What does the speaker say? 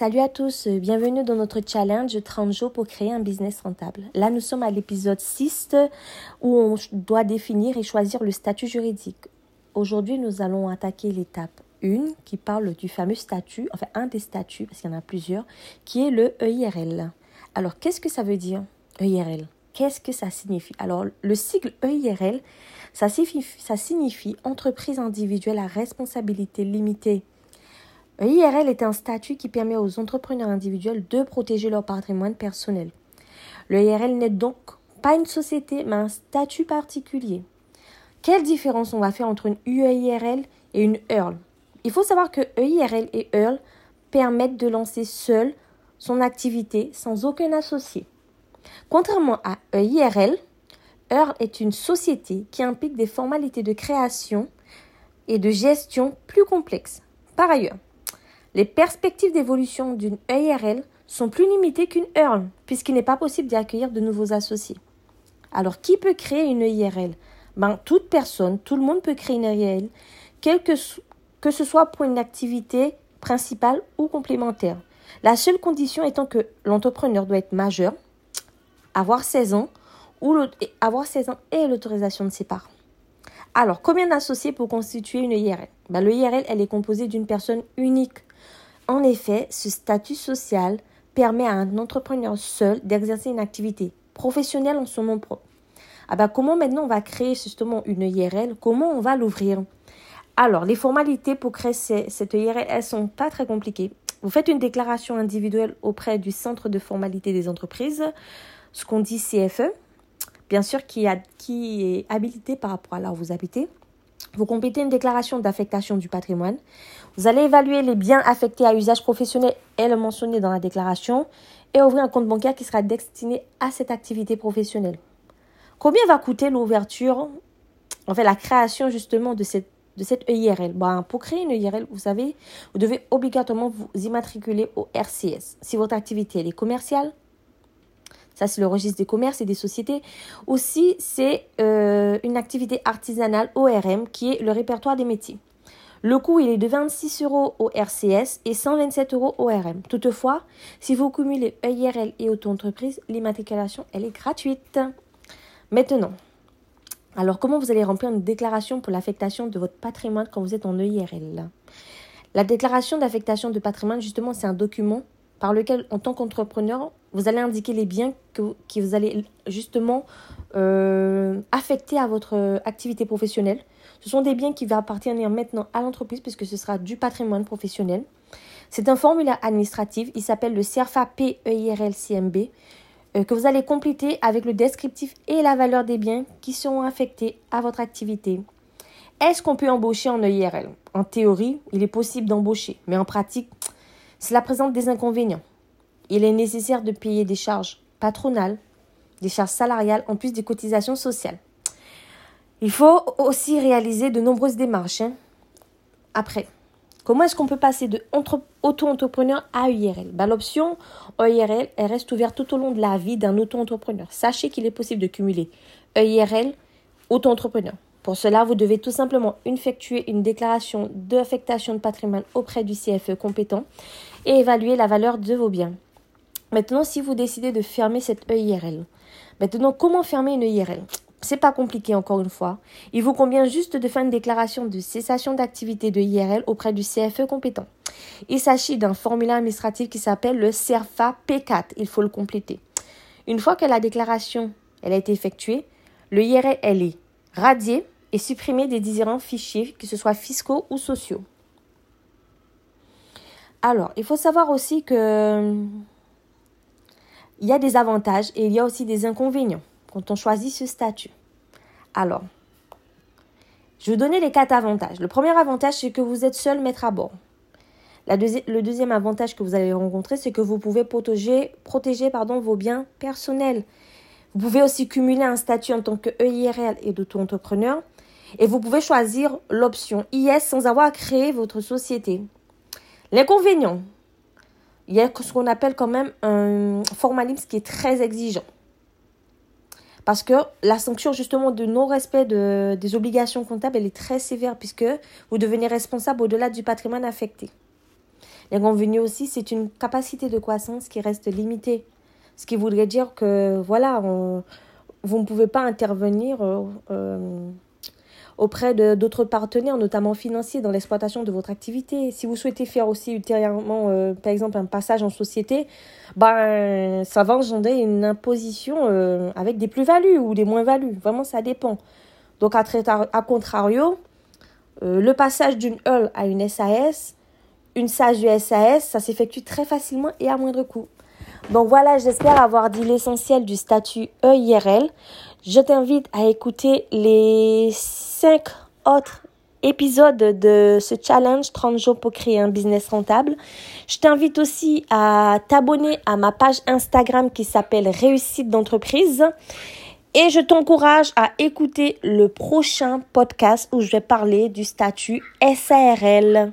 Salut à tous, bienvenue dans notre challenge 30 jours pour créer un business rentable. Là, nous sommes à l'épisode 6 où on doit définir et choisir le statut juridique. Aujourd'hui, nous allons attaquer l'étape 1 qui parle du fameux statut, enfin un des statuts, parce qu'il y en a plusieurs, qui est le EIRL. Alors, qu'est-ce que ça veut dire EIRL Qu'est-ce que ça signifie? Alors, le sigle EIRL, ça ça signifie entreprise individuelle à responsabilité limitée L'IRL est un statut qui permet aux entrepreneurs individuels de protéger leur patrimoine personnel. Le IRL n'est donc pas une société, mais un statut particulier. Quelle différence on va faire entre une UEIRL et une EARL Il faut savoir que EIRL et EARL permettent de lancer seul son activité sans aucun associé. Contrairement à EIRL, EARL est une société qui implique des formalités de création et de gestion plus complexes. Par ailleurs, les perspectives d'évolution d'une EIRL sont plus limitées qu'une EARL, puisqu'il n'est pas possible d'y accueillir de nouveaux associés. Alors, qui peut créer une EIRL ben, Toute personne, tout le monde peut créer une EIRL, que, ce soit pour une activité principale ou complémentaire. La seule condition étant que l'entrepreneur doit être majeur, avoir 16 ans, ou avoir 16 ans et l'autorisation de ses parents. Alors, combien d'associés pour constituer une IRL ben, Le IRL, elle est composée d'une personne unique en effet, ce statut social permet à un entrepreneur seul d'exercer une activité professionnelle en son nom propre. Ah bah comment maintenant on va créer justement une IRL Comment on va l'ouvrir? Alors, les formalités pour créer cette IRL, elles sont pas très compliquées. Vous faites une déclaration individuelle auprès du centre de formalité des entreprises, ce qu'on dit CFE, bien sûr qui, qui est habilité par rapport à là où vous habitez. Vous complétez une déclaration d'affectation du patrimoine. Vous allez évaluer les biens affectés à usage professionnel et le mentionner dans la déclaration et ouvrir un compte bancaire qui sera destiné à cette activité professionnelle. Combien va coûter l'ouverture, en fait la création justement de cette, de cette EIRL ben, Pour créer une EIRL, vous savez, vous devez obligatoirement vous immatriculer au RCS. Si votre activité est commerciale, ça, c'est le registre des commerces et des sociétés. Aussi, c'est euh, une activité artisanale ORM qui est le répertoire des métiers. Le coût, il est de 26 euros au RCS et 127 euros au RM. Toutefois, si vous cumulez EIRL et auto-entreprise, l'immatriculation, elle est gratuite. Maintenant, alors comment vous allez remplir une déclaration pour l'affectation de votre patrimoine quand vous êtes en EIRL La déclaration d'affectation de patrimoine, justement, c'est un document par lequel, en tant qu'entrepreneur, vous allez indiquer les biens que, vous allez justement euh, affecter à votre activité professionnelle. Ce sont des biens qui vont appartenir maintenant à l'entreprise puisque ce sera du patrimoine professionnel. C'est un formulaire administratif. Il s'appelle le CERFA PEIRL-CMB euh, que vous allez compléter avec le descriptif et la valeur des biens qui seront affectés à votre activité. Est-ce qu'on peut embaucher en EIRL En théorie, il est possible d'embaucher, mais en pratique, cela présente des inconvénients. Il est nécessaire de payer des charges patronales, des charges salariales en plus des cotisations sociales. Il faut aussi réaliser de nombreuses démarches. Hein. Après, comment est-ce qu'on peut passer de auto-entrepreneur à EIRL bah, L'option EIRL elle reste ouverte tout au long de la vie d'un auto-entrepreneur. Sachez qu'il est possible de cumuler EIRL, auto-entrepreneur. Pour cela, vous devez tout simplement effectuer une déclaration d'affectation de patrimoine auprès du CFE compétent et évaluer la valeur de vos biens. Maintenant, si vous décidez de fermer cette EIRL, maintenant, comment fermer une EIRL c'est pas compliqué encore une fois. Il vous convient juste de faire une déclaration de cessation d'activité de IRL auprès du CFE compétent. Il s'agit d'un formulaire administratif qui s'appelle le CERFA P4. Il faut le compléter. Une fois que la déclaration elle a été effectuée, le IRL est radié et supprimé des différents fichiers, que ce soit fiscaux ou sociaux. Alors, il faut savoir aussi que il y a des avantages et il y a aussi des inconvénients quand on choisit ce statut. Alors, je vais vous donner les quatre avantages. Le premier avantage, c'est que vous êtes seul maître à bord. le deuxième avantage que vous allez rencontrer, c'est que vous pouvez protéger, protéger pardon, vos biens personnels. Vous pouvez aussi cumuler un statut en tant que EIRL et d'auto-entrepreneur. Et vous pouvez choisir l'option IS sans avoir à créer votre société. L'inconvénient, il y a ce qu'on appelle quand même un formalisme qui est très exigeant. Parce que la sanction justement de non-respect de, des obligations comptables, elle est très sévère puisque vous devenez responsable au-delà du patrimoine affecté. L'inconvénient aussi, c'est une capacité de croissance qui reste limitée. Ce qui voudrait dire que, voilà, vous ne pouvez pas intervenir euh, euh, auprès d'autres partenaires, notamment financiers, dans l'exploitation de votre activité. Si vous souhaitez faire aussi ultérieurement, euh, par exemple, un passage en société, ben, ça va engendrer une imposition avec des plus-values ou des moins-values. Vraiment, ça dépend. Donc, à, contrario, le passage d'une EUL à une SAS, une SAGE du SAS, ça s'effectue très facilement et à moindre coût. Donc voilà, j'espère avoir dit l'essentiel du statut EIRL. Je t'invite à écouter les cinq autres épisodes de ce challenge 30 jours pour créer un business rentable. Je t'invite aussi à t'abonner à ma page Instagram qui s'appelle Réussite d'entreprise. Et je t'encourage à écouter le prochain podcast où je vais parler du statut SARL.